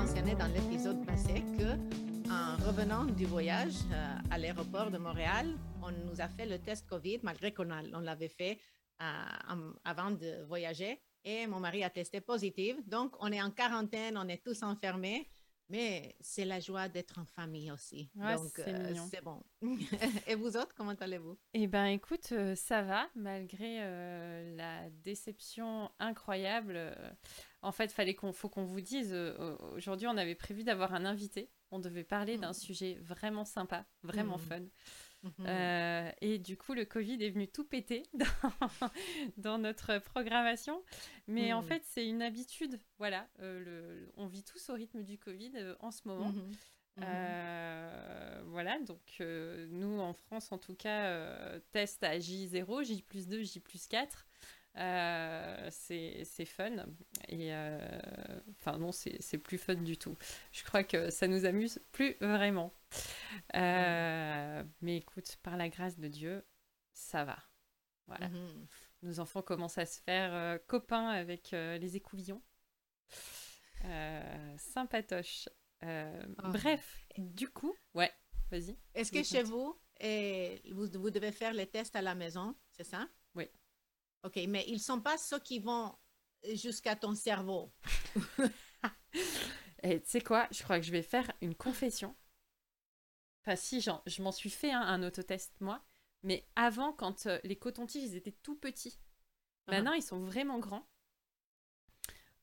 mentionné dans l'épisode passé que en revenant du voyage euh, à l'aéroport de Montréal, on nous a fait le test COVID malgré qu'on on l'avait fait euh, avant de voyager et mon mari a testé positif. Donc, on est en quarantaine, on est tous enfermés, mais c'est la joie d'être en famille aussi. Donc, euh, c'est bon. et vous autres, comment allez-vous? Eh bien, écoute, ça va, malgré euh, la déception incroyable. En fait, fallait qu'on, faut qu'on vous dise, aujourd'hui, on avait prévu d'avoir un invité. On devait parler d'un mmh. sujet vraiment sympa, vraiment mmh. fun. Mhm. Euh, et du coup, le Covid est venu tout péter dans, notre programmation. Mais en mhm. fait, c'est une habitude. Voilà, euh, le, on vit tous au rythme du Covid euh, en ce moment. Mhm. voilà, donc nous en France en tout cas, test à J0, J plus 2, J plus 4. C'est fun et enfin non c'est plus fun du tout je crois que ça nous amuse plus vraiment euh, mais écoute, par la grâce de Dieu, ça va. Voilà. Mhm. Nos enfants commencent à se faire euh, copains avec euh, les écouvillons. sympatoche. Ah. Bref, du coup, ouais, vas-y. Est-ce que chez vous, et vous, vous devez faire les tests à la maison, c'est ça? OK, mais ils ne sont pas ceux qui vont jusqu'à ton cerveau. Et tu sais quoi, je crois que je vais faire une confession. Enfin, si, je m'en suis fait un autotest, moi. Mais avant, quand euh, les cotons-tiges, ils étaient tout petits. Ah. Maintenant, ils sont vraiment grands.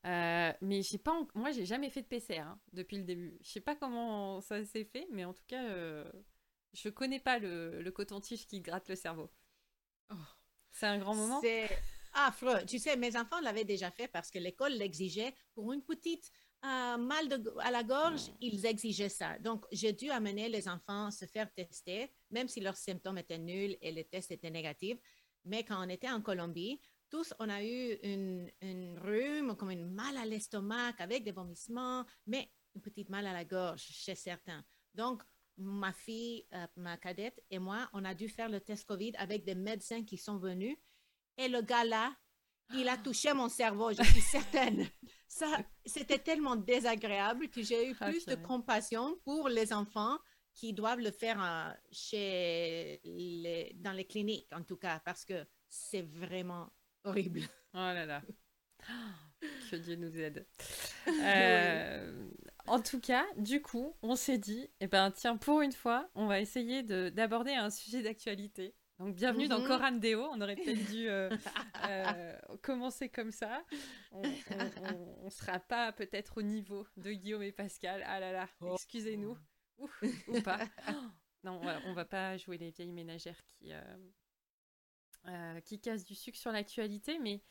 Euh, mais j'ai pas, moi, j'ai jamais fait de PCR hein, depuis le début. Je sais pas comment ça s'est fait, mais en tout cas, euh, je connais pas le, coton-tige qui gratte le cerveau. Oh. C'est un grand moment? C'est affreux. Tu sais, mes enfants l'avaient déjà fait parce que l'école l'exigeait pour une petite mal à la gorge, ils exigeaient ça. Donc, j'ai dû amener les enfants se faire tester, même si leurs symptômes étaient nuls et les tests étaient négatifs. Mais quand on était en Colombie, tous, on a eu une, une rhume, comme une mal à l'estomac avec des vomissements, mais une petite mal à la gorge chez certains. Donc, ma fille, euh, ma cadette et moi, on a dû faire le test COVID avec des médecins qui sont venus. Et le gars là, il a touché mon cerveau, je suis certaine. Ça, c'était tellement désagréable que j'ai eu plus de compassion pour les enfants qui doivent le faire euh, chez les, dans les cliniques, en tout cas, parce que c'est vraiment horrible. Oh là là. Que Dieu nous aide. Euh, en tout cas, du coup, on s'est dit, eh ben, tiens, pour une fois, on va essayer d'aborder un sujet d'actualité donc bienvenue dans Coran mhm. Deo. On aurait peut-être dû euh, euh, commencer comme ça. On ne sera pas peut-être au niveau de Guillaume et Pascal. Ah là là, oh. excusez-nous. Ou, pas. non, on va pas jouer les vieilles ménagères qui, euh, qui cassent du sucre sur l'actualité. Mais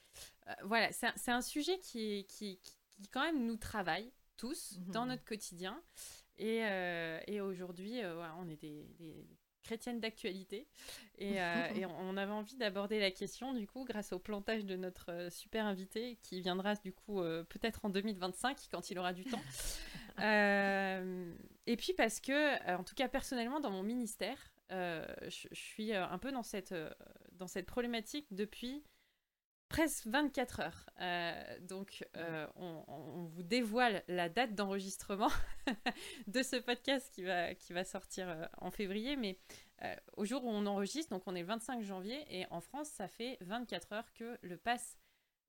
voilà, c'est un, sujet qui, qui, qui, quand même nous travaille tous dans mhm. notre quotidien. Et, et aujourd'hui, on est des, des chrétienne d'actualité. Et, euh, on avait envie d'aborder la question, du coup, grâce au plantage de notre euh, super invité, qui viendra, du coup, euh, peut-être en 2025, quand il aura du temps. et puis parce que, en tout cas, personnellement, dans mon ministère, je, suis un peu dans cette, dans cette problématique depuis presque 24 heures. Euh, donc, euh, on, vous dévoile la date d'enregistrement de ce podcast qui va, qui va sortir euh, en février. Mais au jour où on enregistre, donc on est le 25 janvier, et en France, ça fait 24 heures que le pass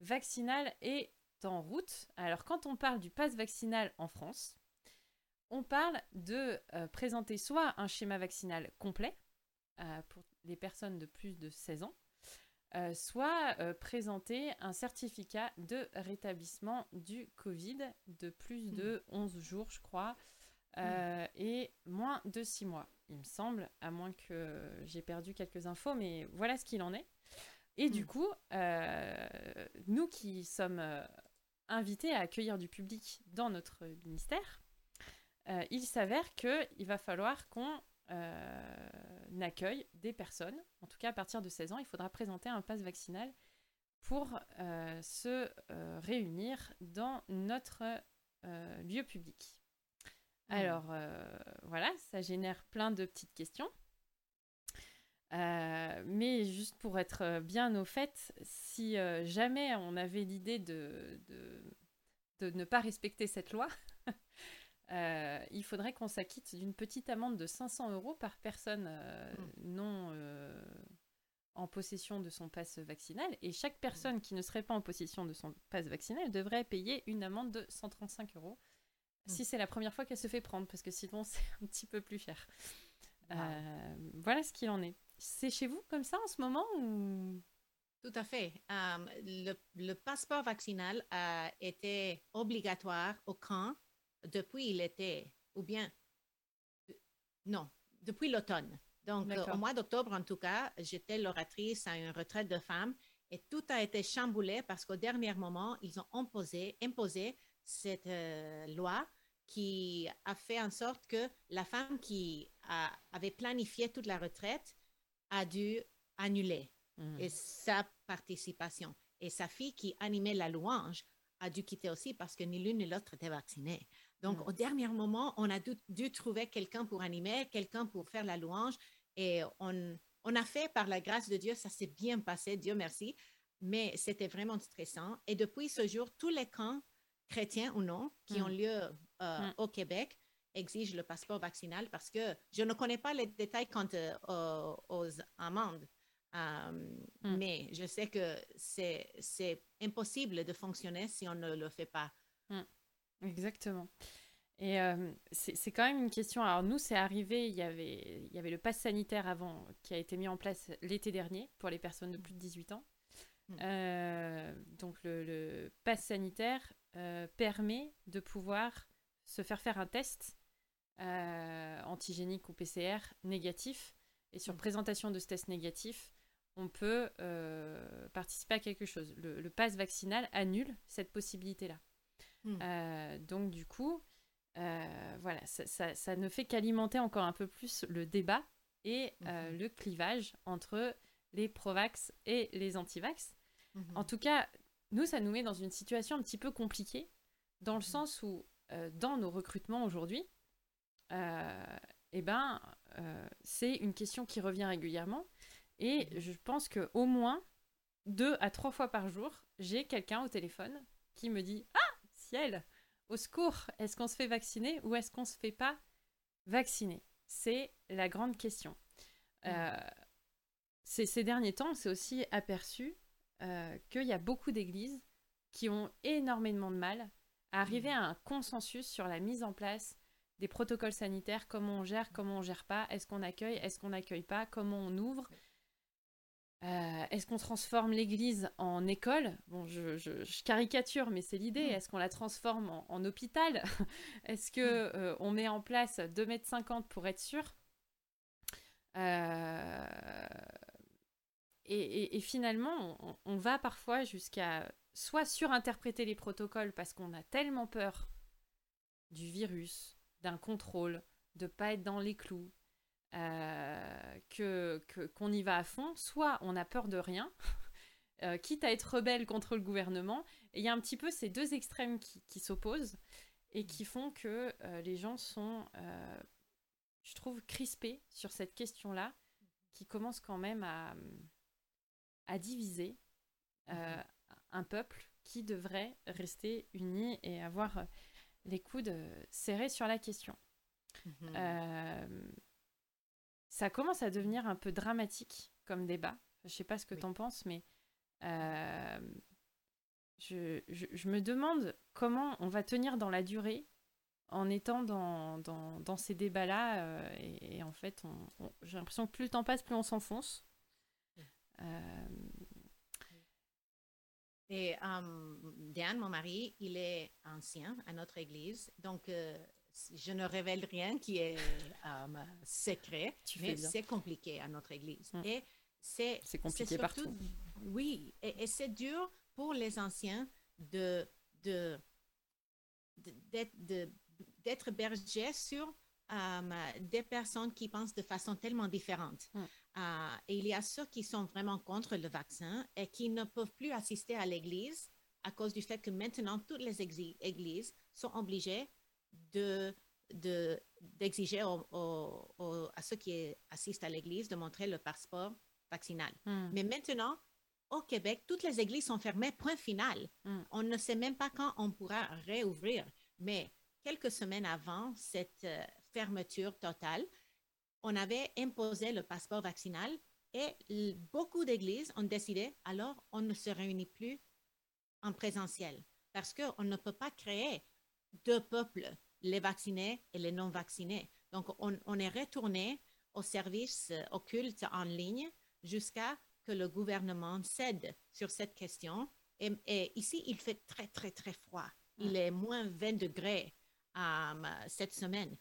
vaccinal est en route. Alors, quand on parle du pass vaccinal en France, on parle de présenter soit un schéma vaccinal complet pour les personnes de plus de 16 ans, euh, soit euh, présenter un certificat de rétablissement du Covid de plus de 11 hmm. jours, je crois, euh, hmm. et moins de 6 mois, il me semble, à moins que j'ai perdu quelques infos, mais voilà ce qu'il en est. Et du hmm. coup, nous qui sommes invités à accueillir du public dans notre ministère, il s'avère qu'il va falloir qu'on euh, accueille des personnes, en tout cas à partir de 16 ans, il faudra présenter un pass vaccinal pour se réunir dans notre lieu public. Mmh. Alors voilà, ça génère plein de petites questions. mais juste pour être bien au fait, si jamais on avait l'idée de, de, ne pas respecter cette loi, Euh, il faudrait qu'on s'acquitte d'une petite amende de 500 euros par personne euh, hmm. non euh, en possession de son passe vaccinal. Et chaque personne qui ne serait pas en possession de son passe vaccinal devrait payer une amende de 135 euros hmm. si c'est la première fois qu'elle se fait prendre, parce que sinon c'est un petit peu plus cher. voilà ce qu'il en est. C'est chez vous comme ça en ce moment ou... Tout à fait. le, le, passeport vaccinal a été obligatoire au camp depuis l'été, ou bien, non, depuis l'automne. Donc, euh, au mois d'octobre, en tout cas, j'étais l'oratrice à une retraite de femmes et tout a été chamboulé parce qu'au dernier moment, ils ont imposé, imposé cette euh, loi qui a fait en sorte que la femme qui avait planifié toute la retraite a dû annuler mmh. et sa participation. Et sa fille qui animait la louange a dû quitter aussi parce que ni l'une ni l'autre était vaccinée. Donc, mm. au dernier moment, on a dû, trouver quelqu'un pour animer, quelqu'un pour faire la louange. Et on, a fait, par la grâce de Dieu, ça s'est bien passé, Dieu merci. Mais c'était vraiment stressant. Et depuis ce jour, tous les camps, chrétiens ou non, qui ont mm. lieu euh, mm. au Québec, exigent le passeport vaccinal parce que je ne connais pas les détails quant euh, aux, amendes. Euh, mais je sais que c'est impossible de fonctionner si on ne le fait pas. Exactement. Et euh, c'est quand même une question. Alors, nous, c'est arrivé, il y, avait, il y avait le pass sanitaire avant qui a été mis en place l'été dernier pour les personnes de plus de 18 ans. Hmm. Euh, donc, le, le pass sanitaire euh, permet de pouvoir se faire faire un test antigénique ou PCR négatif. Et sur hmm. présentation de ce test négatif, on peut participer à quelque chose. Le, le pass vaccinal annule cette possibilité-là. Hmm. Euh, donc du coup, euh, voilà, ça, ne fait qu'alimenter encore un peu plus le débat et euh, mhm. le clivage entre les pro-vax et les anti-vax. Mhm. En tout cas, nous, ça nous met dans une situation un petit peu compliquée, dans le mhm. sens où, dans nos recrutements aujourd'hui, eh ben, c'est une question qui revient régulièrement. Et je pense que au moins deux à trois fois par jour, j'ai quelqu'un au téléphone qui me dit Ah, ciel, au secours, est-ce qu'on se fait vacciner ou est-ce qu'on se fait pas vacciner? C'est la grande question. Mm. Euh, ces, derniers temps, on s'est aussi aperçu euh, qu'il y a beaucoup d'églises qui ont énormément de mal à arriver mm. à un consensus sur la mise en place des protocoles sanitaires, comment on gère, comment on gère pas, est-ce qu'on accueille, est-ce qu'on n'accueille pas, comment on ouvre. Euh, est-ce qu'on transforme l'église en école? Bon, je, caricature, mais c'est l'idée. Mm. Est-ce qu'on la transforme en, hôpital? Est-ce que mm. euh, on met en place 2,50 mètres pour être sûr? Euh, et, finalement, on, on va parfois jusqu'à soit surinterpréter les protocoles parce qu'on a tellement peur du virus, d'un contrôle, de pas être dans les clous, euh, que qu'on y va à fond, soit on a peur de rien, euh, quitte à être rebelle contre le gouvernement. Et il y a un petit peu ces deux extrêmes qui, s'opposent et qui font que euh, les gens sont, je trouve, crispés sur cette question-là, qui commence quand même à, à diviser un peuple qui devrait rester uni et avoir les coudes serrés sur la question. Mhm ça commence à devenir un peu dramatique comme débat. Je sais pas ce que tu en penses, mais euh, je, me demande comment on va tenir dans la durée en étant dans, dans, ces débats-là. Euh, et, en fait, j'ai l'impression que plus le temps passe, plus on s'enfonce. Euh, et Diane, mon mari, il est ancien à notre église, donc je ne révèle rien qui est euh, secret, mais c'est compliqué à notre Église. Mm. Et c'est compliqué partout. Oui, et, c'est dur pour les anciens de d'être berger sur euh, des personnes qui pensent de façon tellement différente. Mm. et il y a ceux qui sont vraiment contre le vaccin et qui ne peuvent plus assister à l'église à cause du fait que maintenant toutes les églises sont obligées de d'exiger à ceux qui assistent à l'église de montrer le passeport vaccinal. Hmm. Mais maintenant, au Québec, toutes les églises sont fermées, point final. Hmm. On ne sait même pas quand on pourra réouvrir. Mais quelques semaines avant cette euh, fermeture totale, on avait imposé le passeport vaccinal et beaucoup d'églises ont décidé, alors on ne se réunit plus en présentiel parce qu'on ne peut pas créer deux peuples, les vaccinés et les non vaccinés. Donc, on, est retourné au service euh, occulte en ligne jusqu'à que le gouvernement cède sur cette question. Et, ici, il fait très, très, très froid. Il est moins 20 degrés euh, cette semaine.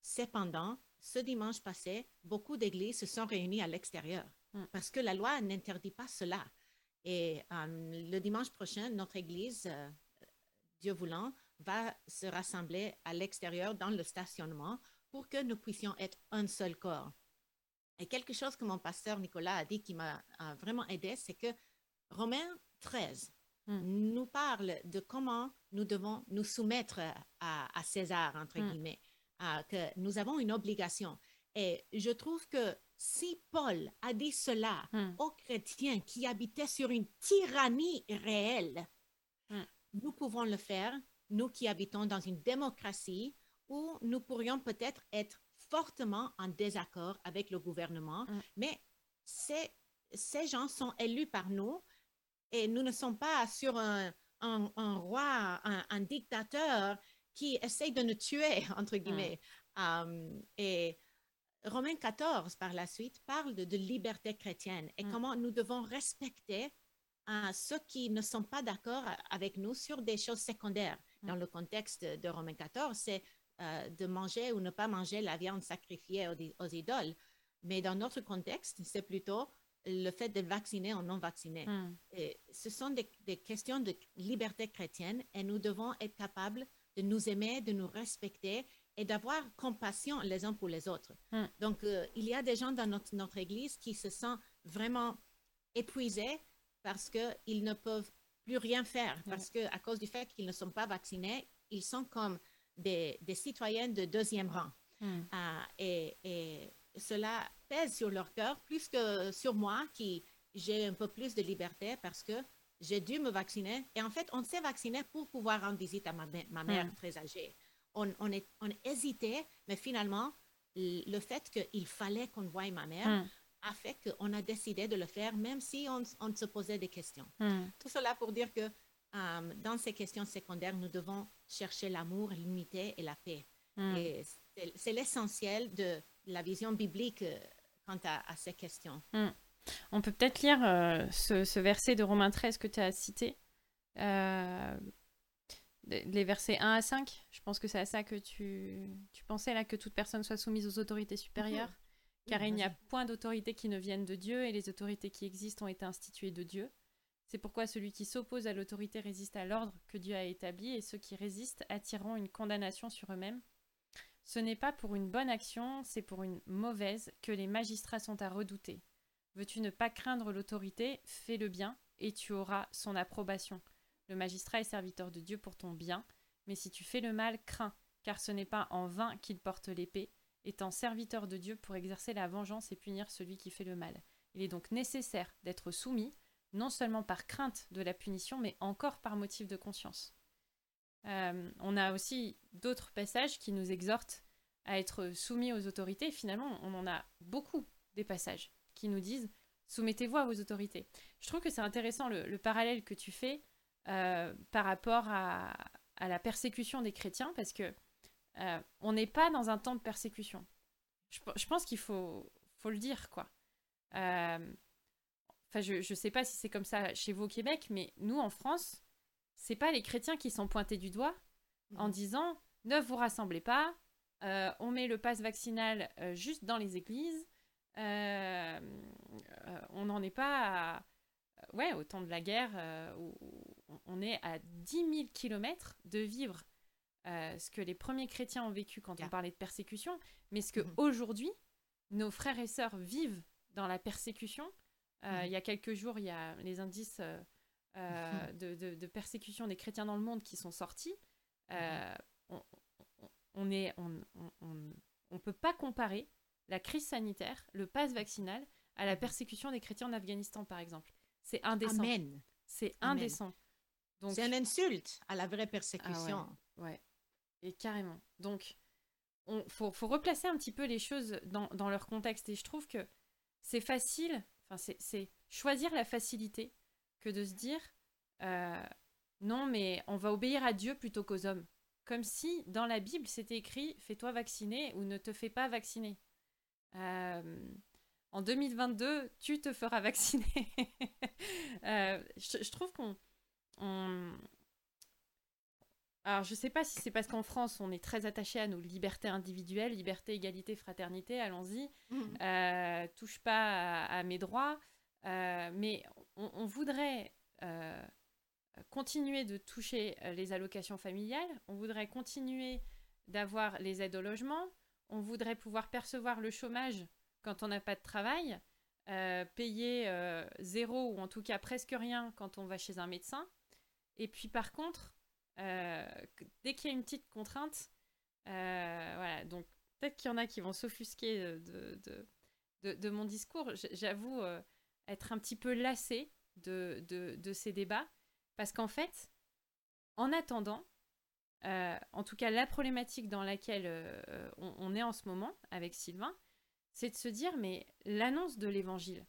Cependant, ce dimanche passé, beaucoup d'églises se sont réunies à l'extérieur mm. parce que la loi n'interdit pas cela. Et euh, le dimanche prochain, notre église, euh, Dieu voulant, va se rassembler à l'extérieur dans le stationnement pour que nous puissions être un seul corps. Et quelque chose que mon pasteur Nicolas a dit qui m'a vraiment aidé, c'est que Romains 13 mm. nous parle de comment nous devons nous soumettre à, César, entre mm. guillemets. Que nous avons une obligation. Et je trouve que si Paul a dit cela hmm. aux chrétiens qui habitaient sur une tyrannie réelle, hmm. nous pouvons le faire, nous qui habitons dans une démocratie où nous pourrions peut-être être fortement en désaccord avec le gouvernement, hmm. mais ces, ces gens sont élus par nous et nous ne sommes pas sur un, un, roi, un, un, dictateur qui essaye de nous tuer, entre guillemets. Um, et Romains 14, par la suite, parle de, liberté chrétienne et mm. comment nous devons respecter uh, ceux qui ne sont pas d'accord avec nous sur des choses secondaires. Dans le contexte de Romains 14, c'est uh, de manger ou ne pas manger la viande sacrifiée aux, idoles. Mais dans notre contexte, c'est plutôt le fait de vacciner ou non vacciner. Mm. Et ce sont des, des, questions de liberté chrétienne et nous devons être capables de nous aimer, de nous respecter et d'avoir compassion les uns pour les autres. Hmm. Donc, euh, il y a des gens dans notre, notre, église qui se sentent vraiment épuisés parce qu'ils ne peuvent plus rien faire, parce qu'à cause du fait qu'ils ne sont pas vaccinés, ils sont comme des, des citoyens de deuxième rang. Hmm. Ah, et, et, cela pèse sur leur cœur plus que sur moi qui j'ai un peu plus de liberté parce que j'ai dû me vacciner. Et en fait, on s'est vacciné pour pouvoir rendre visite à ma, ma mère hmm. très âgée. On, on, est, on hésitait, mais finalement, le fait qu'il fallait qu'on voie ma mère hmm. A fait qu'on a décidé de le faire, même si on, on se posait des questions. Hmm. Tout cela pour dire que euh, dans ces questions secondaires, nous devons chercher l'amour, l'unité et la paix. Et c'est l'essentiel de la vision biblique euh, quant à, à ces questions. On peut peut-être lire euh, ce, verset de Romains 13 que tu as cité. Euh, les versets 1 à 5. Je pense que c'est à ça que tu, pensais, là, que toute personne soit soumise aux autorités supérieures. Car il n'y a point d'autorité qui ne vienne de Dieu, et les autorités qui existent ont été instituées de Dieu. C'est pourquoi celui qui s'oppose à l'autorité résiste à l'ordre que Dieu a établi, et ceux qui résistent attireront une condamnation sur eux-mêmes. Ce n'est pas pour une bonne action, c'est pour une mauvaise que les magistrats sont à redouter. Veux-tu ne pas craindre l'autorité Fais le bien, et tu auras son approbation. Le magistrat est serviteur de Dieu pour ton bien, mais si tu fais le mal, crains, car ce n'est pas en vain qu'il porte l'épée, étant serviteur de Dieu pour exercer la vengeance et punir celui qui fait le mal. Il est donc nécessaire d'être soumis, non seulement par crainte de la punition, mais encore par motif de conscience. Euh, on a aussi d'autres passages qui nous exhortent à être soumis aux autorités. Finalement, on en a beaucoup des passages qui nous disent soumettez-vous à vos autorités. Je trouve que c'est intéressant le, parallèle que tu fais euh, par rapport à, la persécution des chrétiens parce que euh, on n'est pas dans un temps de persécution. Je, pense qu'il faut, faut le dire quoi. Euh, enfin, je ne sais pas si c'est comme ça chez vous au Québec, mais nous en France, c'est pas les chrétiens qui sont pointés du doigt en mhm. disant ne vous rassemblez pas, on met le passe vaccinal juste dans les églises, euh, euh, on n'en est pas à, ouais, au temps de la guerre euh, où on est à 10 000 kilomètres de vivre ce que les premiers chrétiens ont vécu quand on parlait de persécution, mais ce que mm-hmm. aujourd'hui nos frères et sœurs vivent dans la persécution. Euh, Mhm. Il y a quelques jours, il y a les indices euh, euh, de, de- de persécution des chrétiens dans le monde qui sont sortis. Euh, on, on- on est, on, on- on- on peut pas comparer la crise sanitaire, le pass vaccinal, à la persécution des chrétiens en Afghanistan, par exemple. C'est indécent. Amen. C'est indécent. C'est une insulte à la vraie persécution. Ouais, et carrément. Donc, il faut, replacer un petit peu les choses dans, leur contexte. Et je trouve que c'est facile, enfin, c'est- choisir la facilité que de se dire euh, non, mais on va obéir à Dieu plutôt qu'aux hommes. Comme si dans la Bible c'était écrit fais-toi vacciner ou ne te fais pas vacciner. Euh, en 2022, tu te feras vacciner. Euh, je, trouve qu'on. on- Alors, je sais pas si c'est parce qu'en France, on est très attaché à nos libertés individuelles, liberté, égalité, fraternité, allons-y. Mhm. Euh, touche pas à, à mes droits. Euh, mais on, on voudrait euh, continuer de toucher les allocations familiales, on voudrait continuer d'avoir les aides au logement, on voudrait pouvoir percevoir le chômage quand on n'a pas de travail, payer zéro ou en tout cas presque rien quand on va chez un médecin. Et puis par contre, dès qu'il y a une petite contrainte, euh, voilà, donc peut-être qu'il y en a qui vont s'offusquer de, de, de- mon discours. J'avoue euh, être un petit peu lassée de, de, ces débats, parce qu'en fait, en attendant, euh, en tout cas la problématique dans laquelle euh, on, est en ce moment avec Sylvain, c'est de se dire, mais l'annonce de l'évangile,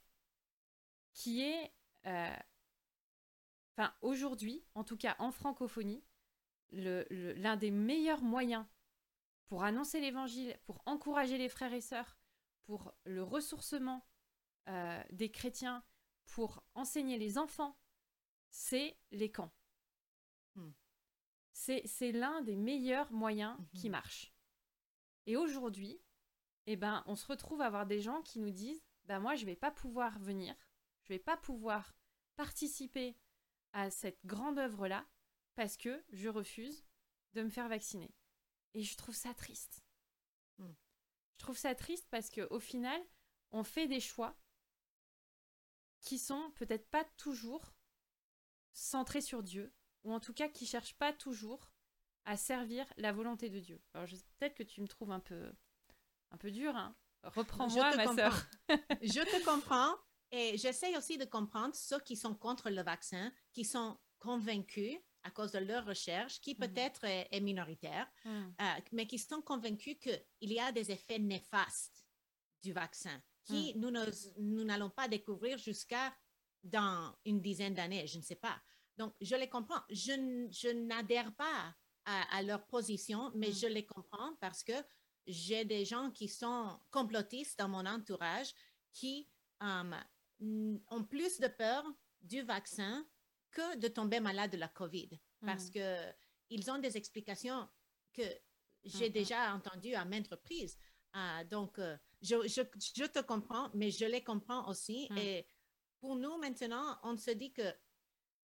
qui est, euh, enfin aujourd'hui, en tout cas en francophonie, le- le- l'un des meilleurs moyens pour annoncer l'évangile, pour encourager les frères et sœurs, pour le ressourcement euh, des chrétiens, pour enseigner les enfants, c'est les camps. Hmm. C'est l'un des meilleurs moyens Mhm. qui marchent. Et aujourd'hui, eh ben, on se retrouve à avoir des gens qui nous disent bah, Moi, je vais pas pouvoir venir, je vais pas pouvoir participer à cette grande œuvre-là parce que je refuse de me faire vacciner. Et je trouve ça triste. Hmm. Je trouve ça triste parce qu'au final, on fait des choix qui sont peut-être pas toujours centrés sur Dieu, ou en tout cas qui cherchent pas toujours à servir la volonté de Dieu. Alors peut-être que tu me trouves un peu, un peu dur, hein. Reprends-moi, ma sœur. Je te comprends et j'essaie aussi de comprendre ceux qui sont contre le vaccin, qui sont convaincus à cause de leur recherche, qui Mhm. peut-être est, est minoritaire, Hmm. euh, mais qui sont convaincus qu'il y a des effets néfastes du vaccin qui nous ne- nous n'allons pas découvrir jusqu'à dans une dizaine d'années, je ne sais pas. Donc, je les comprends. Je, n'adhère pas à, à leur position, mais Mm. je les comprends parce que j'ai des gens qui sont complotistes dans mon entourage qui euh, ont plus de peur du vaccin que de tomber malade de la COVID parce Mm. que ils ont des explications que j'ai Mhm. déjà entendues à maintes reprises. Ah, donc, euh, je, je, je te comprends, mais je les comprends aussi. Mm. Et pour nous, maintenant, on se dit que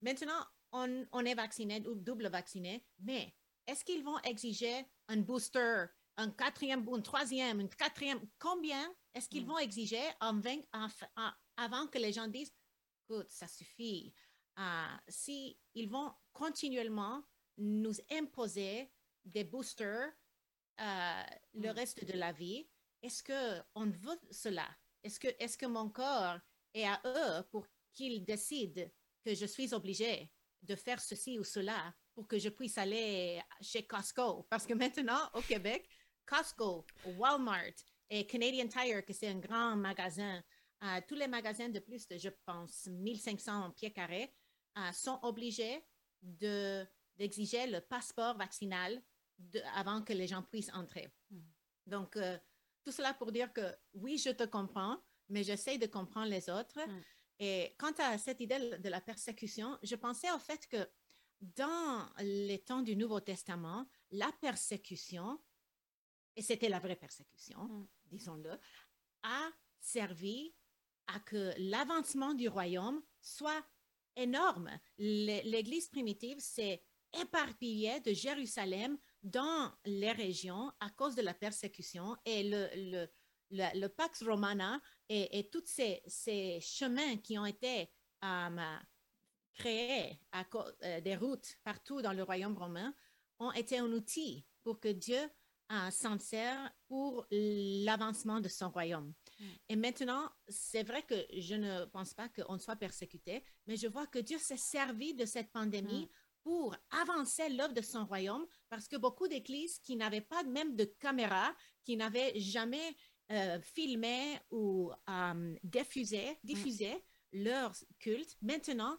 maintenant, on, on est vacciné ou double vacciné, mais est-ce qu'ils vont exiger un booster, un quatrième, un troisième, un quatrième? Combien est-ce qu'ils Mm. vont exiger en vain- en fa- en- avant que les gens disent, écoute, ça suffit? Ah, si ils vont continuellement nous imposer des boosters euh, le Mm. reste de la vie, est-ce que on veut cela? Est-ce que, est-ce que mon corps est à eux pour qu'ils décident que je suis obligée de faire ceci ou cela pour que je puisse aller chez Costco? Parce que maintenant, au Québec, Costco, Walmart et Canadian Tire, que c'est un grand magasin, euh, tous les magasins de plus de, je pense, 1500 pieds carrés, euh, sont obligés de, d'exiger le passeport vaccinal de- avant que les gens puissent entrer. Mm. Donc, euh, tout cela pour dire que oui, je te comprends, mais j'essaie de comprendre les autres. Mm. Et quant à cette idée de la persécution, je pensais au fait que dans les temps du Nouveau Testament, la persécution, et c'était la vraie persécution, Mm. disons-le, a servi à que l'avancement du royaume soit énorme. L'É- L'Église primitive s'est éparpillée de Jérusalem dans les régions à cause de la persécution et le, Pax Romana et, tous ces, ces, chemins qui ont été euh, créés euh, des routes partout dans le royaume romain ont été un outil pour que Dieu s'en serve pour l'avancement de son royaume. Mm. Et maintenant, c'est vrai que je ne pense pas qu'on soit persécuté, mais je vois que Dieu s'est servi de cette pandémie mm. pour avancer l'œuvre de son royaume, parce que beaucoup d'églises qui n'avaient pas même de caméra, qui n'avaient jamais euh, filmé ou euh, diffusé, mm. diffusé leur culte, maintenant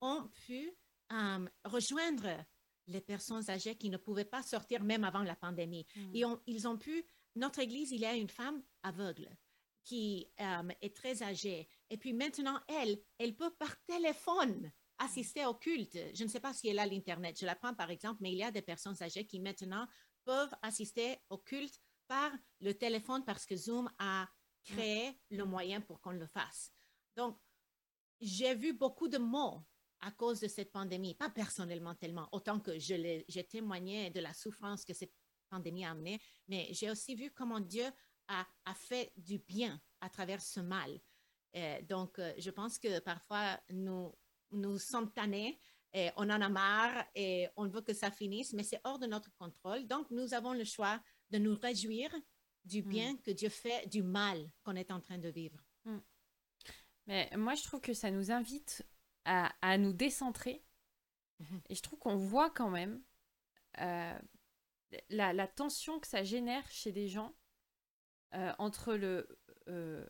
ont pu euh, rejoindre les personnes âgées qui ne pouvaient pas sortir même avant la pandémie. Et ils ont pu, notre église, il y a une femme aveugle qui euh, est très âgée. Et puis maintenant, elle, elle peut par téléphone assister au culte. Je ne sais pas si elle a l'Internet. Je la prends par exemple, mais il y a des personnes âgées qui maintenant peuvent assister au culte par le téléphone parce que Zoom a créé le moyen pour qu'on le fasse. Donc, j'ai vu beaucoup de mots à cause de cette pandémie, pas personnellement tellement, autant que j'ai témoigné de la souffrance que cette pandémie a amenée, mais j'ai aussi vu comment Dieu a, fait du bien à travers ce mal. Euh, donc, euh, je pense que parfois, nous, nous sommes tannés, et on en a marre et on veut que ça finisse, mais c'est hors de notre contrôle. Donc, nous avons le choix de nous réjouir du hmm. bien que Dieu fait du mal qu'on est en train de vivre. Hmm. Mais moi, je trouve que ça nous invite à, à nous décentrer. Mhm. Et je trouve qu'on voit quand même euh, la, la, tension que ça génère chez des gens euh, entre le euh,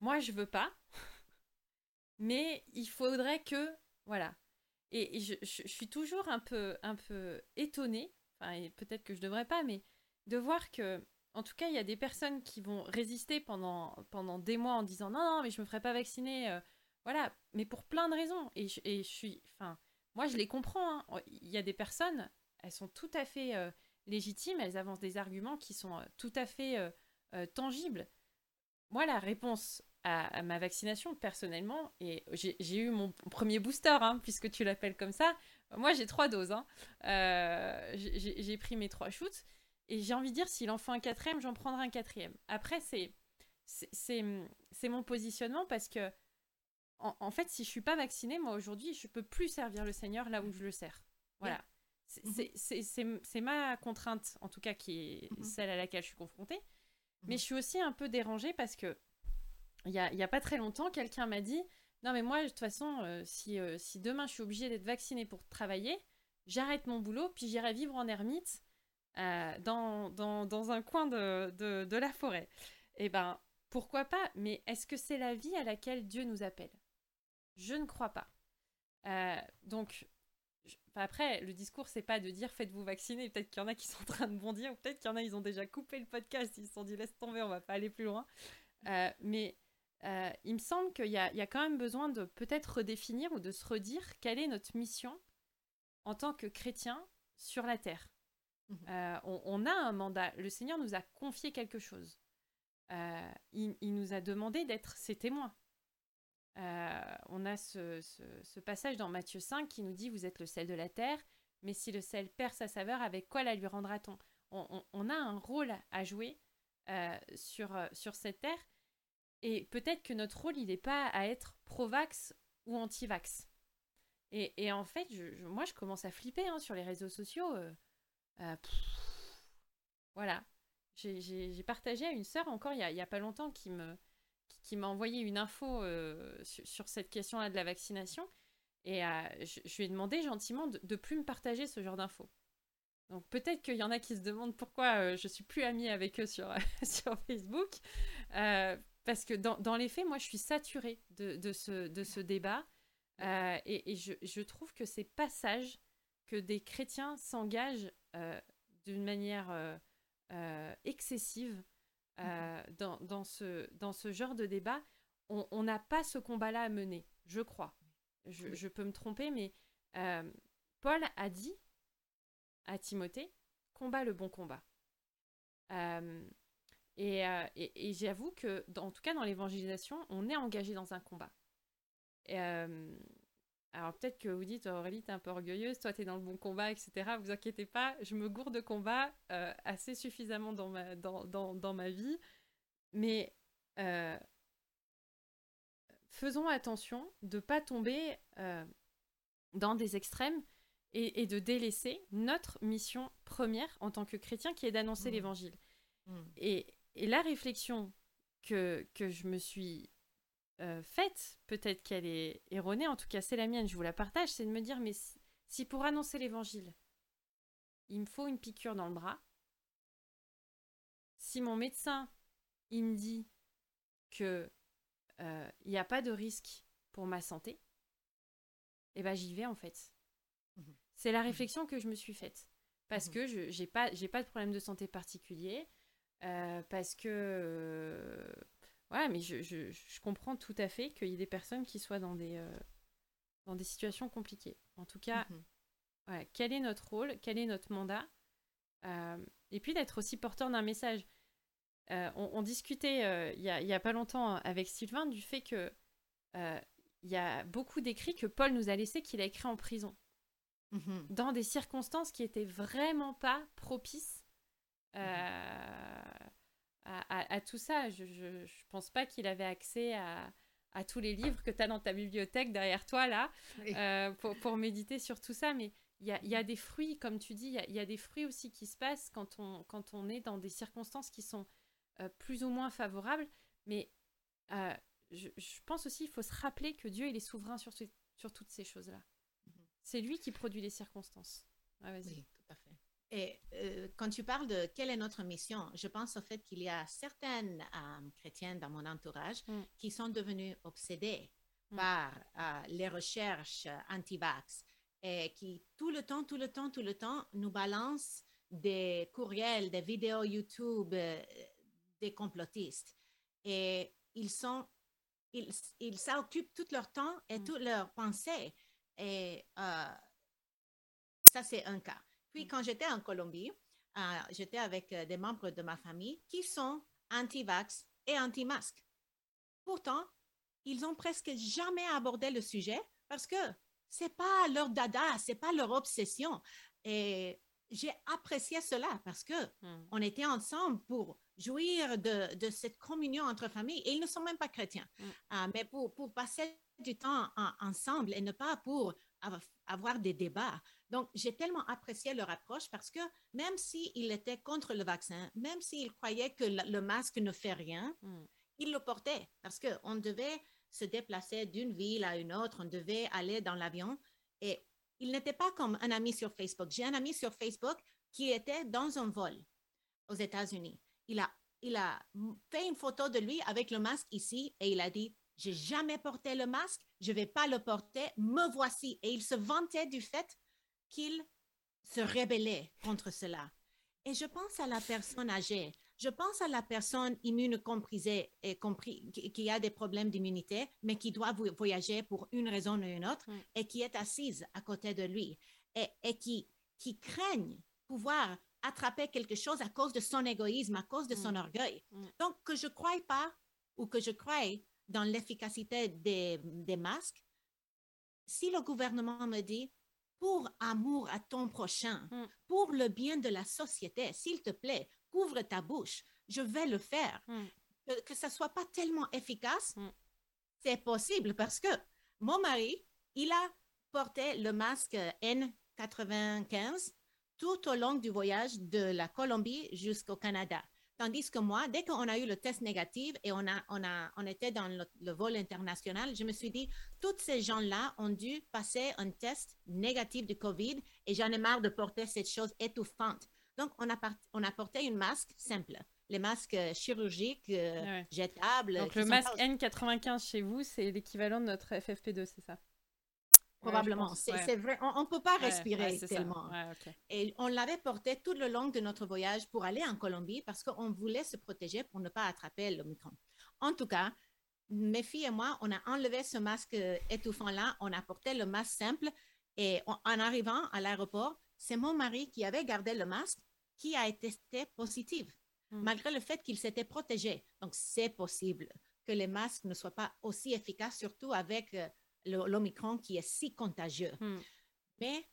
moi je veux pas, mais il faudrait que voilà. Et, je, suis toujours un peu un peu étonnée, enfin peut-être que je devrais pas, mais de voir que en tout cas il y a des personnes qui vont résister pendant pendant des mois en disant non non mais je me ferai pas vacciner, euh, voilà, mais pour plein de raisons. Et je, et je suis, enfin moi je les comprends. Hein. Il y a des personnes, elles sont tout à fait légitimes, elles avancent des arguments qui sont tout à fait euh, tangible. Moi, la réponse à, ma vaccination, personnellement, et j'ai eu mon premier booster, hein, puisque tu l'appelles comme ça. Moi, j'ai trois doses. Hein. Euh, j'ai pris mes trois shoots. Et j'ai envie de dire, s'il en faut un quatrième, j'en prendrai un quatrième. Après, c'est mon positionnement parce que, en, fait, si je suis pas vaccinée, moi, aujourd'hui, je peux plus servir le Seigneur là où je le sers. Voilà. C'est ma contrainte, en tout cas, qui est mm-hmm. celle à laquelle je suis confrontée. Mais je suis aussi un peu dérangée parce que il y a, y a, pas très longtemps, quelqu'un m'a dit Non, mais moi, de toute façon, euh, si, euh, si demain je suis obligée d'être vaccinée pour travailler, j'arrête mon boulot, puis j'irai vivre en ermite euh, dans, dans, dans, un coin de, de, de la forêt. Eh ben, pourquoi pas Mais est-ce que c'est la vie à laquelle Dieu nous appelle? Je ne crois pas. donc, après, le discours, c'est pas de dire faites-vous vacciner. Peut-être qu'il y en a qui sont en train de bondir, ou peut-être qu'il y en a, ils ont déjà coupé le podcast, ils se sont dit laisse tomber, on va pas aller plus loin. Euh, mais euh, il me semble qu'il y, y a, quand même besoin de peut-être redéfinir ou de se redire quelle est notre mission en tant que chrétien sur la terre. Mhm. Euh, on, a un mandat. Le Seigneur nous a confié quelque chose. il, nous a demandé d'être ses témoins. Euh, on a ce, passage dans Matthieu 5 qui nous dit Vous êtes le sel de la terre, mais si le sel perd sa saveur, avec quoi la lui rendra-t-on? On, a un rôle à jouer euh, sur, euh, sur cette terre. Et peut-être que notre rôle, il n'est pas à être pro-vax ou anti-vax. Et, en fait, moi, je commence à flipper hein, sur les réseaux sociaux. voilà. J'ai partagé à une sœur encore il n'y a, pas longtemps qui me, qui m'a envoyé une info euh, sur, cette question-là de la vaccination. Et euh, je, lui ai demandé gentiment de ne plus me partager ce genre d'infos. Donc peut-être qu'il y en a qui se demandent pourquoi euh, je suis plus amie avec eux sur, Facebook. parce que dans, dans, les faits, moi, je suis saturée de, de, ce, de débat. et, et je, je, trouve que c'est pas sage que des chrétiens s'engagent d'une manière excessive euh, dans, dans, ce, dans ce genre de débat, on n'a pas ce combat-là à mener, je crois. Je, peux me tromper, mais euh, Paul a dit à Timothée, combat le bon combat. Euh, et, j'avoue que, en tout cas dans l'évangélisation, on est engagé dans un combat. Alors peut-être que vous dites, Aurélie, t'es un peu orgueilleuse, toi t'es dans le bon combat, etc. Vous inquiétez pas, je me gourde de combat euh, assez suffisamment dans ma, dans, dans, dans ma vie. Mais euh, faisons attention de ne pas tomber dans des extrêmes et, de délaisser notre mission première en tant que chrétien qui est d'annoncer mmh. l'évangile. Mmh. Et, la réflexion que, que je me suis euh, faite, peut-être qu'elle est erronée, en tout cas c'est la mienne, je vous la partage, c'est de me dire, mais si, pour annoncer l'évangile, il me faut une piqûre dans le bras, si mon médecin, il me dit que euh, il n'y a pas de risque pour ma santé, eh ben j'y vais en fait. Mhm. C'est la mhm. réflexion que je me suis faite. Parce mhm. que je n'ai pas, pas de problème de santé particulier, euh, parce que Ouais, mais je, je, je, comprends tout à fait qu'il y ait des personnes qui soient dans des, euh, dans des situations compliquées. En tout cas, mhm. quel est notre rôle, quel est notre mandat? Euh, Et puis d'être aussi porteur d'un message. Euh, on, discutait il n'y a, a, pas longtemps avec Sylvain du fait que il y a beaucoup d'écrits que Paul nous a laissés qu'il a écrits en prison. Mhm. Dans des circonstances qui étaient vraiment pas propices. Mhm à, tout ça. Je ne pense pas qu'il avait accès à, à, tous les livres que tu as dans ta bibliothèque derrière toi, là, euh, pour, pour, méditer sur tout ça. Mais il y a, y a, des fruits, comme tu dis, il y, y a, des fruits aussi qui se passent quand on, quand on est dans des circonstances qui sont euh, plus ou moins favorables. Mais euh, je, je, pense aussi qu'il faut se rappeler que Dieu, il est souverain sur, sur toutes ces choses-là. Mhm. C'est lui qui produit les circonstances. fait. Et euh, quand tu parles de quelle est notre mission, je pense au fait qu'il y a certaines euh, chrétiennes dans mon entourage mm. qui sont devenues obsédées mm. par euh, les recherches anti-vax et qui tout le temps, tout le temps, tout le temps nous balancent des courriels, des vidéos YouTube des complotistes. Et ils sont, ils, ils s'occupent tout leur temps et mm. toute leur pensée. Et ça, c'est un cas. Puis quand j'étais en Colombie, euh, j'étais avec euh, des membres de ma famille qui sont anti-vax et anti-masque. Pourtant, ils ont presque jamais abordé le sujet parce que c'est pas leur dada, c'est pas leur obsession. Et j'ai apprécié cela parce que hmm. on était ensemble pour jouir de, de, cette communion entre familles et ils ne sont même pas chrétiens, hmm. euh, mais pour, pour passer du temps ensemble et ne pas pour avoir des débats. Donc, j'ai tellement apprécié leur approche parce que même s'ils étaient contre le vaccin, même s'ils croyaient que le masque ne fait rien, mm. ils le portaient parce qu'on devait se déplacer d'une ville à une autre, on devait aller dans l'avion et il n'était pas comme un ami sur Facebook. J'ai un ami sur Facebook qui était dans un vol aux États-Unis. Il a, il a fait une photo de lui avec le masque ici et il a dit, j'ai jamais porté le masque, je vais pas le porter, me voici. Et il se vantait du fait qu'il se rébellait contre cela. Et je pense à la personne âgée, je pense à la personne immunocomprisée et compris, qui, a des problèmes d'immunité, mais qui doit voyager pour une raison ou une autre et qui est assise à côté de lui et, et qui, qui craignent pouvoir attraper quelque chose à cause de son égoïsme, à cause de son mm. orgueil. Mm. Donc, que je ne croie pas ou que je croie dans l'efficacité des, des masques, si le gouvernement me dit, pour amour à ton prochain, mm. pour le bien de la société. S'il te plaît, couvre ta bouche. Je vais le faire. Mm. Que, ça soit pas tellement efficace, mm. c'est possible parce que mon mari, il a porté le masque N95 tout au long du voyage de la Colombie jusqu'au Canada. Tandis que moi, dès qu'on a eu le test négatif et on, a, on, a, on était dans le, vol international, je me suis dit, tous ces gens-là ont dû passer un test négatif de COVID et j'en ai marre de porter cette chose étouffante. Donc, on a, on a porté une masque simple. Les masques chirurgiques euh, jetables. Donc, le masque N95 chez vous, c'est l'équivalent de notre FFP2, c'est ça? Probablement. c'est vrai. On ne peut pas respirer tellement. Et on l'avait porté tout le long de notre voyage pour aller en Colombie parce qu'on voulait se protéger pour ne pas attraper le micron. En tout cas, mes filles et moi, on a enlevé ce masque étouffant-là. On a porté le masque simple. Et en arrivant à l'aéroport, c'est mon mari qui avait gardé le masque qui a été testé positif, hmm. malgré le fait qu'il s'était protégé. Donc, c'est possible que les masques ne soient pas aussi efficaces, surtout avec euh, l'Omicron qui est si contagieux. Hmm. Mais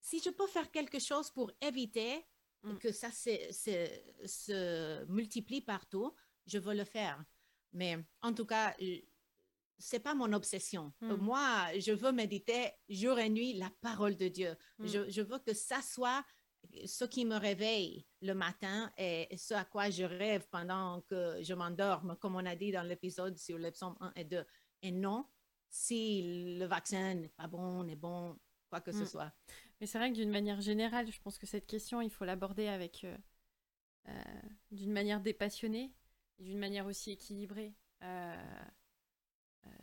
si je peux faire quelque chose pour éviter hmm. que ça se, se, multiplie partout, je veux le faire. Mais en tout cas, c'est pas mon obsession. Mm. Moi, je veux méditer jour et nuit la parole de Dieu. Je, je veux que ça soit ce qui me réveille le matin et ce à quoi je rêve pendant que je m'endorme, comme on a dit dans l'épisode sur les psaumes 1 et 2. Et non, si le vaccin n'est pas bon, n'est bon, quoi que ce Mm. soit. Mais c'est vrai que d'une manière générale, je pense que cette question, il faut l'aborder avec euh, euh, d'une manière dépassionnée, et d'une manière aussi équilibrée. Euh,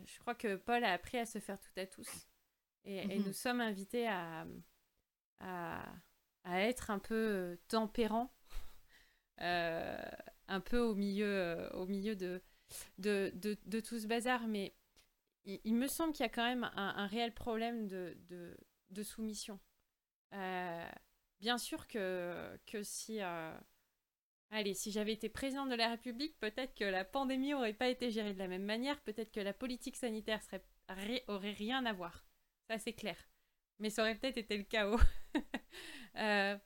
je crois que Paul a appris à se faire tout à tous, et, et Mhm. nous sommes invités à, à, à être un peu tempérants, un peu au milieu, au milieu de, de, de, de tout ce bazar. Mais il, me semble qu'il y a quand même un, réel problème de, soumission. Euh, bien sûr que, si, euh, allez, si j'avais été président de la République, peut-être que la pandémie n'aurait pas été gérée de la même manière, peut-être que la politique sanitaire serait, aurait rien à voir. Ça, c'est clair. Mais ça aurait peut-être été le chaos. Euh,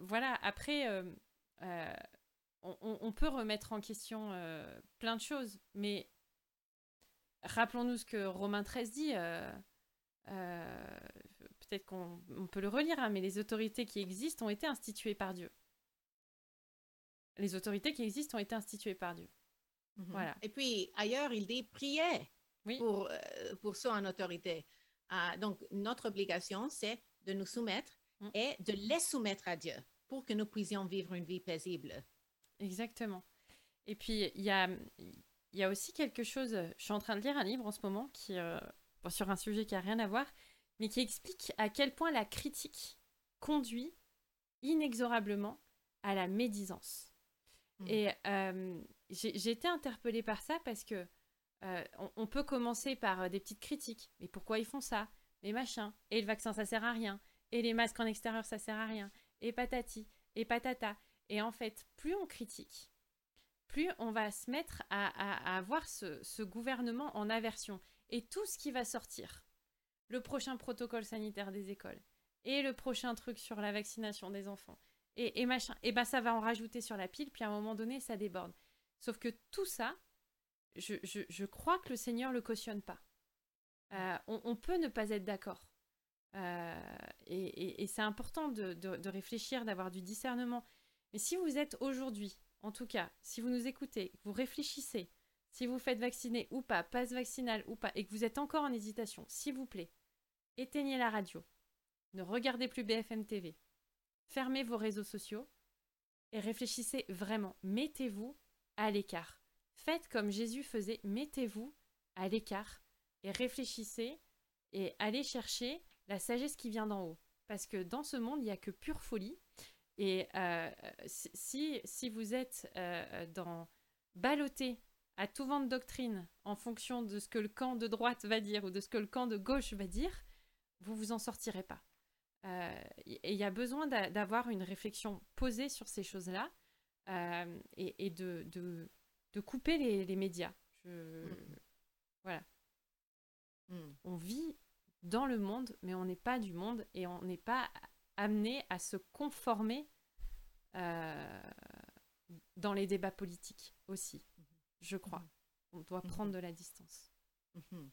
voilà, après, on, peut remettre en question plein de choses, mais rappelons-nous ce que Romain XIII dit. euh, euh, peut-être qu'on on peut le relire, hein, mais les autorités qui existent ont été instituées par Dieu. Les autorités qui existent ont été instituées par Dieu. Mhm. Voilà. Et puis, ailleurs, il dit priez Oui. pour, euh, pour ceux en autorité. Ah, donc, notre obligation, c'est de nous soumettre Mm. et de les soumettre à Dieu pour que nous puissions vivre une vie paisible. Exactement. Et puis, il y a, il y a aussi quelque chose. Je suis en train de lire un livre en ce moment qui, euh, bon, sur un sujet qui n'a rien à voir, mais qui explique à quel point la critique conduit inexorablement à la médisance. Mm. Et euh, j'ai été interpellée par ça parce que euh, on, on peut commencer par euh, des petites critiques. Mais pourquoi ils font ça? Mais machin. Et le vaccin, ça sert à rien. Et les masques en extérieur, ça sert à rien. Et patati. Et patata. Et en fait, plus on critique, plus on va se mettre à, avoir ce, gouvernement en aversion. Et tout ce qui va sortir, le prochain protocole sanitaire des écoles, et le prochain truc sur la vaccination des enfants, et, machin, ben ça va en rajouter sur la pile, puis à un moment donné, ça déborde. Sauf que tout ça, je, crois que le Seigneur le cautionne pas. Euh, on, peut ne pas être d'accord. Euh, et c'est important de réfléchir, d'avoir du discernement. Mais si vous êtes aujourd'hui, en tout cas, si vous nous écoutez, vous réfléchissez, si vous faites vacciner ou pas, passe vaccinal ou pas, et que vous êtes encore en hésitation, s'il vous plaît, éteignez la radio, ne regardez plus BFM TV, fermez vos réseaux sociaux et réfléchissez vraiment. Mettez-vous à l'écart. Faites comme Jésus faisait, mettez-vous à l'écart et réfléchissez et allez chercher la sagesse qui vient d'en haut. Parce que dans ce monde, il n'y a que pure folie. Et euh, si- si, vous êtes euh, dans ballotté à tout vent de doctrine en fonction de ce que le camp de droite va dire ou de ce que le camp de gauche va dire, vous vous en sortirez pas. Euh, et il y a besoin d'a- d'avoir une réflexion posée sur ces choses-là euh, et, et de, de, de couper les, les médias. Je- Mhm. Mm. On vit dans le monde, mais on n'est pas du monde et on n'est pas amené à se conformer euh, dans les débats politiques aussi, je crois. On doit Mhm. prendre de la distance. Mhm.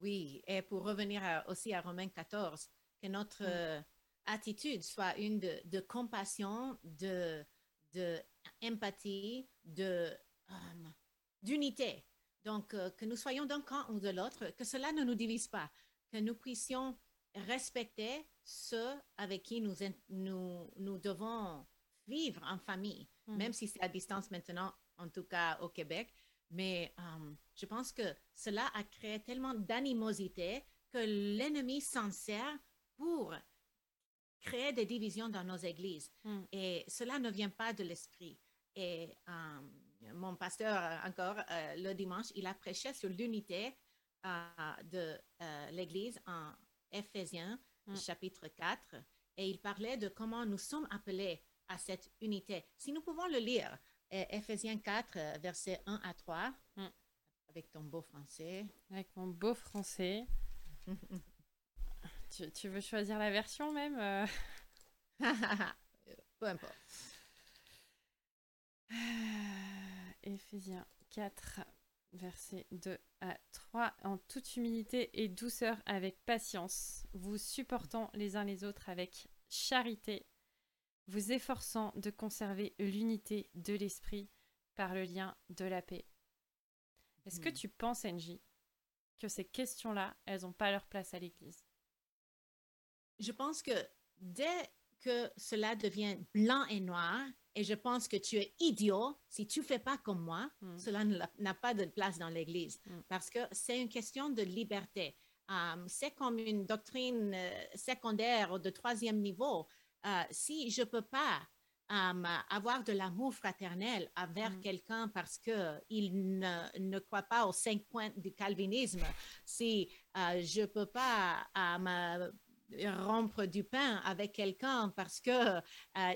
Oui, et pour revenir à- aussi à Romains 14, que notre euh, attitude soit une de, de compassion, de, de empathie, de euh, d'unité. Donc, euh, que nous soyons d'un camp ou de l'autre, que cela ne nous divise pas, que nous puissions respecter ceux avec qui nous, nous, nous devons vivre en famille, Mm. même si c'est à distance maintenant, en tout cas au Québec. Mais euh, je pense que cela a créé tellement d'animosité que l'ennemi s'en sert pour créer des divisions dans nos églises. Mm. Et cela ne vient pas de l'esprit. Et euh, mon pasteur, encore euh, le dimanche, il a prêché sur l'unité de l'Église en Éphésiens, Mm. chapitre 4. Et il parlait de comment nous sommes appelés à cette unité. Si nous pouvons le lire, euh, Éphésiens 4, euh, versets 1 à 3, Mm. avec ton beau français. Avec mon beau français. Tu, tu veux choisir la version même euh? Peu importe. Éphésiens 4, Versets 2 à 3. En toute humilité et douceur, avec patience, vous supportant les uns les autres avec charité, vous efforçant de conserver l'unité de l'esprit par le lien de la paix. Est-ce que Hmm. tu penses, Angie, que ces questions-là, elles n'ont pas leur place à l'Église? Je pense que dès que cela devient blanc et noir, et je pense que tu es idiot si tu fais pas comme moi, Mm. cela n'a pas de place dans l'Église Mm. parce que c'est une question de liberté. C'est comme une doctrine euh, secondaire ou de troisième niveau. Euh, si je peux pas avoir de l'amour fraternel envers Mm. quelqu'un parce que il ne, ne croit pas aux cinq points du calvinisme, si euh, je peux pas rompre du pain avec quelqu'un parce que euh,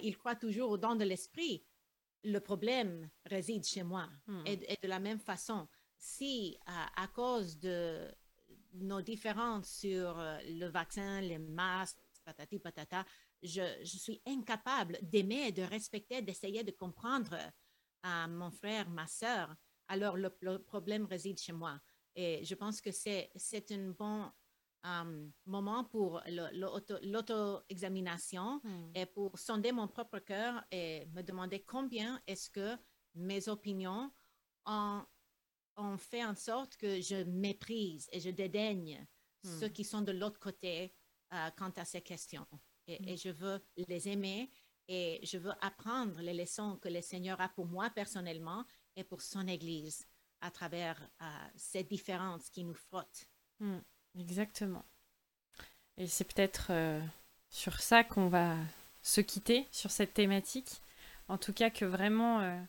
il croit toujours au don de l'esprit, le problème réside chez moi. Hmm. Et, et de la même façon, si euh, à cause de nos différences sur euh, le vaccin, les masques, patati patata, je, je suis incapable d'aimer, de respecter, d'essayer de comprendre mon frère, ma sœur, alors le, le problème réside chez moi. Et je pense que c'est c'est un bon euh, moment pour l'auto-examination Hmm. et pour sonder mon propre cœur et me demander combien est-ce que mes opinions ont, ont fait en sorte que je méprise et je dédaigne Hmm. ceux qui sont de l'autre côté euh, quant à ces questions. Et, Hmm. et je veux les aimer et je veux apprendre les leçons que le Seigneur a pour moi personnellement et pour son Église à travers euh, ces différences qui nous frottent. Hmm, Exactement. Et c'est peut-être euh, sur ça qu'on va se quitter, sur cette thématique. En tout cas, que vraiment euh,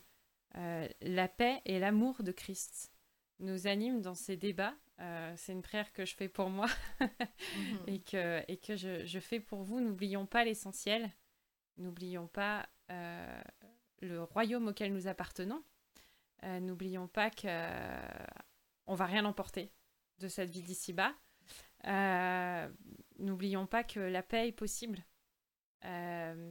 euh, la paix et l'amour de Christ nous animent dans ces débats. C'est une prière que je fais pour moi Mhm. et que, et que je, je fais pour vous. N'oublions pas l'essentiel. N'oublions pas le royaume auquel nous appartenons. N'oublions pas que on va rien emporter de cette vie d'ici-bas. Euh, N'oublions pas que la paix est possible euh,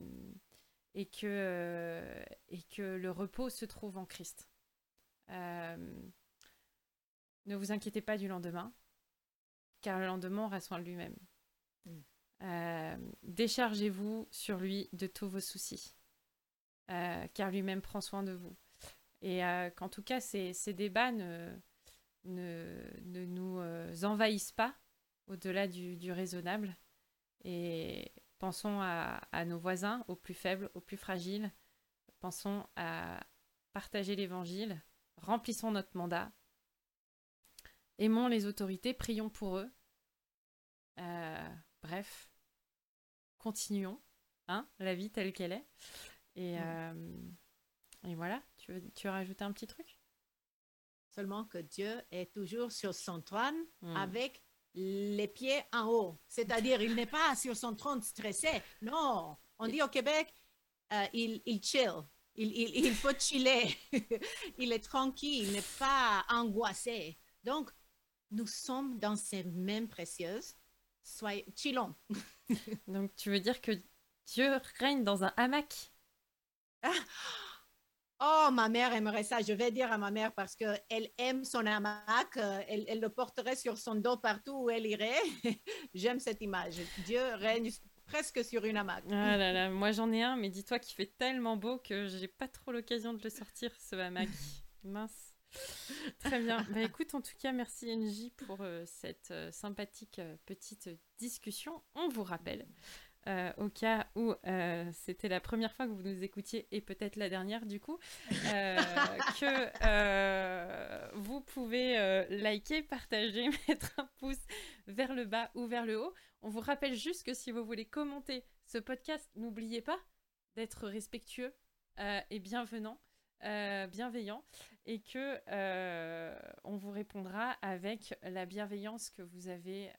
et, que, euh, et que le repos se trouve en Christ. Ne vous inquiétez pas du lendemain, car le lendemain aura soin de lui-même. Mm. Déchargez-vous sur lui de tous vos soucis, car lui-même prend soin de vous. Et qu'en tout cas, ces, ces débats ne, ne, ne nous envahissent pas au-delà du, du raisonnable. Et pensons à, à nos voisins, aux plus faibles, aux plus fragiles. Pensons à partager l'évangile. Remplissons notre mandat. Aimons les autorités, prions pour eux. Euh, bref, continuons hein, la vie telle qu'elle est. Et, euh, et voilà, tu veux, tu veux rajouter un petit truc? Seulement que Dieu est toujours sur son trône Mm. avec les pieds en haut. C'est-à-dire, il n'est pas sur son trône stressé. Non, on dit au Québec, euh, il, il chill. Il, il, il peut chiller. il est tranquille. Il n'est pas angoissé. Donc, nous sommes dans ces mêmes précieuses. Soyez, chillons. Donc tu veux dire que Dieu règne dans un hamac? Oh, ma mère aimerait ça. Je vais dire à ma mère parce qu'elle aime son hamac. euh, Elle, elle le porterait sur son dos partout où elle irait. J'aime cette image. Dieu règne presque sur une hamac. Ah là là, moi j'en ai un, mais dis-toi qu'il fait tellement beau que j'ai pas trop l'occasion de le sortir, ce hamac. Mince. Très bien. Bah écoute, en tout cas, merci NJ pour euh, cette euh, sympathique euh, petite discussion. On vous rappelle, euh, au cas où euh, c'était la première fois que vous nous écoutiez, et peut-être la dernière du coup, euh, que vous pouvez liker, partager, mettre un pouce vers le bas ou vers le haut. On vous rappelle juste que si vous voulez commenter ce podcast, n'oubliez pas d'être respectueux et bienvenant, bienveillant, et que on vous répondra avec la bienveillance que vous avez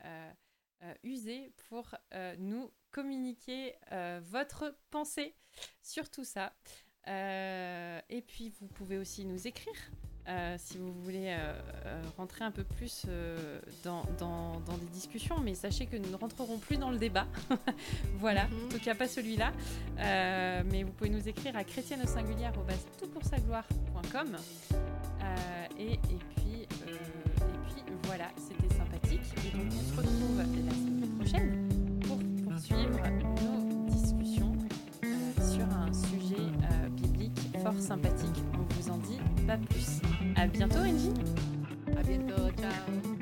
usée pour nous communiquer euh, votre pensée sur tout ça. Euh, et puis vous pouvez aussi nous écrire euh, si vous voulez rentrer un peu plus dans, dans- dans des discussions, mais sachez que nous ne rentrerons plus dans le débat. voilà, Mhm. en tout cas pas celui-là. Mais vous pouvez nous écrire à chrétienne au singulier toutpoursagloire.com. Euh, et, et puis Et donc, on se retrouve poursuivre nos discussions euh, sur un sujet euh, biblique fort sympathique. On vous en dit pas plus. À bientôt, Angie. À bientôt. Ciao.